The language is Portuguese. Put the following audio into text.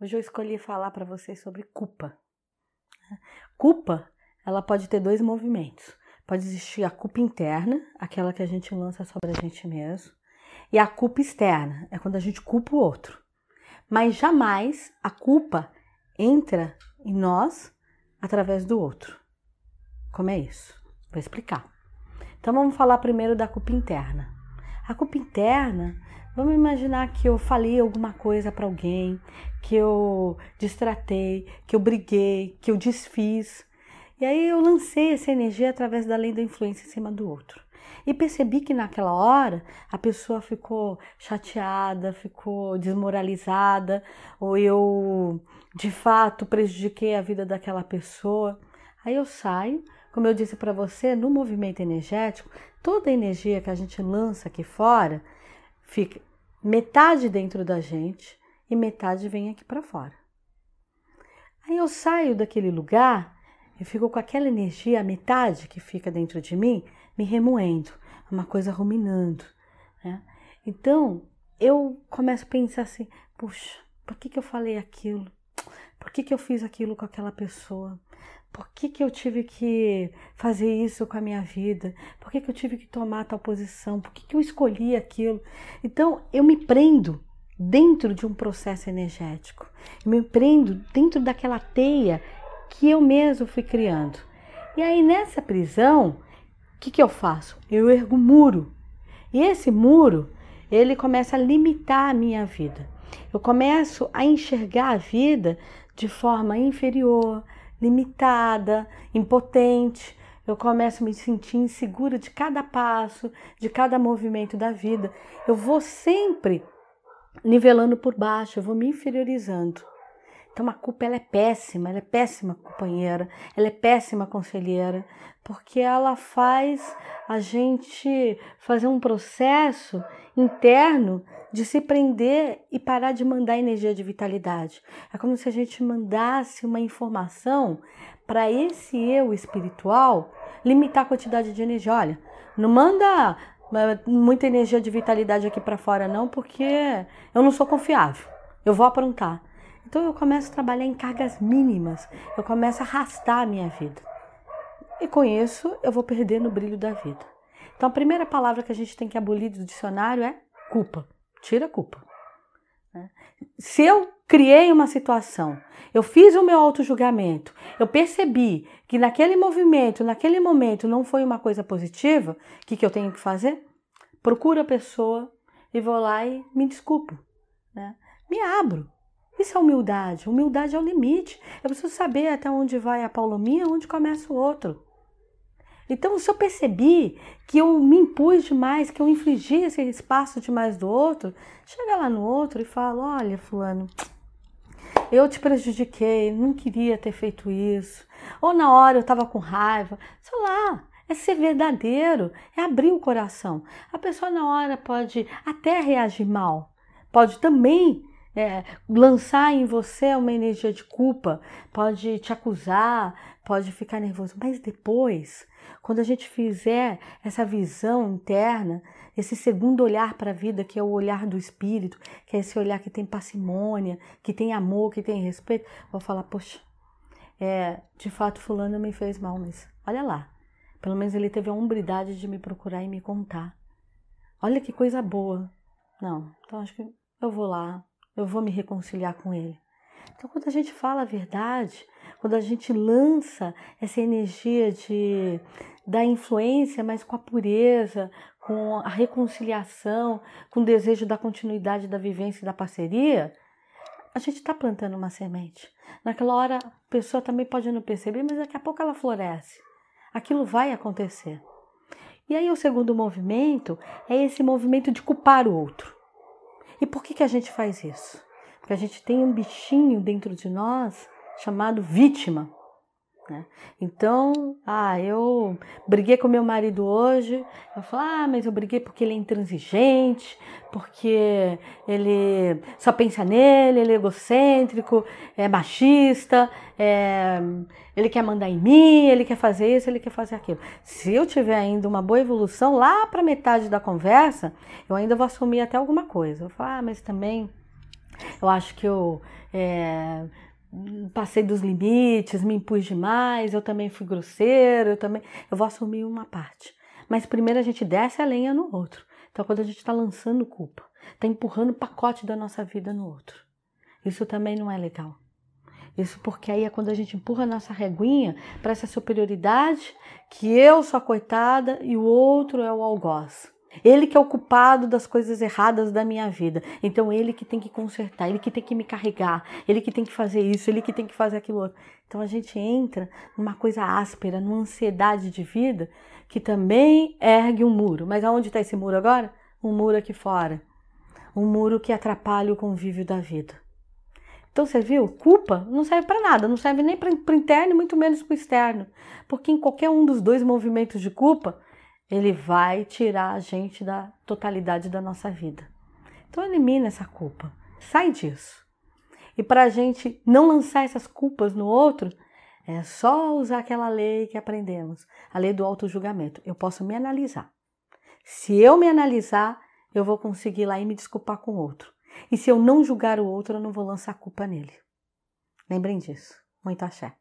Hoje eu escolhi falar para vocês sobre culpa. Culpa, ela pode ter dois movimentos. Pode existir a culpa interna, aquela que a gente lança sobre a gente mesmo, e a culpa externa, é quando a gente culpa o outro. Mas jamais a culpa entra em nós através do outro. Como é isso? Vou explicar. Então vamos falar primeiro da culpa interna. A culpa interna Vamos imaginar que eu falei alguma coisa para alguém, que eu distratei, que eu briguei, que eu desfiz. E aí eu lancei essa energia através da lei da influência em cima do outro. E percebi que naquela hora a pessoa ficou chateada, ficou desmoralizada, ou eu de fato prejudiquei a vida daquela pessoa. Aí eu saio, como eu disse para você, no movimento energético, toda a energia que a gente lança aqui fora fica metade dentro da gente e metade vem aqui para fora. Aí eu saio daquele lugar e fico com aquela energia, a metade que fica dentro de mim, me remoendo, uma coisa ruminando. Né? Então eu começo a pensar assim: puxa, por que, que eu falei aquilo? Por que, que eu fiz aquilo com aquela pessoa? Por que, que eu tive que fazer isso com a minha vida? Por que, que eu tive que tomar tal posição? Por que, que eu escolhi aquilo? Então, eu me prendo dentro de um processo energético. Eu me prendo dentro daquela teia que eu mesmo fui criando. E aí, nessa prisão, o que, que eu faço? Eu ergo muro. E esse muro, ele começa a limitar a minha vida. Eu começo a enxergar a vida de forma inferior, limitada, impotente. Eu começo a me sentir insegura de cada passo, de cada movimento da vida. Eu vou sempre nivelando por baixo, eu vou me inferiorizando. Então a culpa ela é péssima, ela é péssima companheira, ela é péssima conselheira, porque ela faz a gente fazer um processo interno de se prender e parar de mandar energia de vitalidade. É como se a gente mandasse uma informação para esse eu espiritual limitar a quantidade de energia. Olha, não manda eh, muita energia de vitalidade aqui para fora não, porque eu não sou confiável. Eu vou aprontar. Então eu começo a trabalhar em cargas mínimas, eu começo a arrastar a minha vida. E com isso eu vou perdendo o brilho da vida. Então a primeira palavra que a gente tem que abolir do dicionário é culpa. Tira a culpa. Né? Se eu criei uma situação, eu fiz o meu auto-julgamento, eu percebi que naquele movimento, naquele momento não foi uma coisa positiva, o que, que eu tenho que fazer? Procuro a pessoa e vou lá e me desculpo. Né? Me abro. Isso é humildade. Humildade é o limite. Eu preciso saber até onde vai a Paulominha, onde começa o outro. Então, se eu percebi que eu me impus demais, que eu infligi esse espaço demais do outro, chega lá no outro e fala: Olha, Fulano, eu te prejudiquei, não queria ter feito isso. Ou na hora eu estava com raiva. Sei lá, é ser verdadeiro, é abrir o coração. A pessoa na hora pode até reagir mal, pode também é, lançar em você uma energia de culpa, pode te acusar, pode ficar nervoso, mas depois, quando a gente fizer essa visão interna, esse segundo olhar para a vida, que é o olhar do espírito, que é esse olhar que tem parcimônia, que tem amor, que tem respeito, vou falar, poxa, é, de fato fulano me fez mal, mas olha lá, pelo menos ele teve a hombridade de me procurar e me contar. Olha que coisa boa. Não, então acho que eu vou lá, eu vou me reconciliar com Ele. Então, quando a gente fala a verdade, quando a gente lança essa energia de da influência, mas com a pureza, com a reconciliação, com o desejo da continuidade da vivência e da parceria, a gente está plantando uma semente. Naquela hora, a pessoa também pode não perceber, mas daqui a pouco ela floresce. Aquilo vai acontecer. E aí, o segundo movimento é esse movimento de culpar o outro. E por que, que a gente faz isso? Porque a gente tem um bichinho dentro de nós chamado vítima. Né? Então, ah, eu briguei com meu marido hoje. Eu falo, ah, mas eu briguei porque ele é intransigente, porque ele só pensa nele, ele é egocêntrico, é machista, é, ele quer mandar em mim, ele quer fazer isso, ele quer fazer aquilo. Se eu tiver ainda uma boa evolução lá para metade da conversa, eu ainda vou assumir até alguma coisa. Eu falo, ah, mas também Eu acho que eu é, passei dos limites, me impus demais, eu também fui grosseiro, eu também. Eu vou assumir uma parte. Mas primeiro a gente desce a lenha no outro. Então, quando a gente está lançando culpa, está empurrando o pacote da nossa vida no outro. Isso também não é legal. Isso porque aí é quando a gente empurra a nossa reguinha para essa superioridade que eu sou a coitada e o outro é o algoz. Ele que é o culpado das coisas erradas da minha vida. Então ele que tem que consertar, ele que tem que me carregar, ele que tem que fazer isso, ele que tem que fazer aquilo outro. Então a gente entra numa coisa áspera, numa ansiedade de vida que também ergue um muro. Mas aonde está esse muro agora? Um muro aqui fora. Um muro que atrapalha o convívio da vida. Então você viu? Culpa não serve para nada, não serve nem para o interno, muito menos para o externo. Porque em qualquer um dos dois movimentos de culpa, ele vai tirar a gente da totalidade da nossa vida. Então elimina essa culpa, sai disso. E para a gente não lançar essas culpas no outro, é só usar aquela lei que aprendemos, a lei do auto-julgamento. Eu posso me analisar. Se eu me analisar, eu vou conseguir lá e me desculpar com o outro. E se eu não julgar o outro, eu não vou lançar culpa nele. Lembrem disso. Muito axé.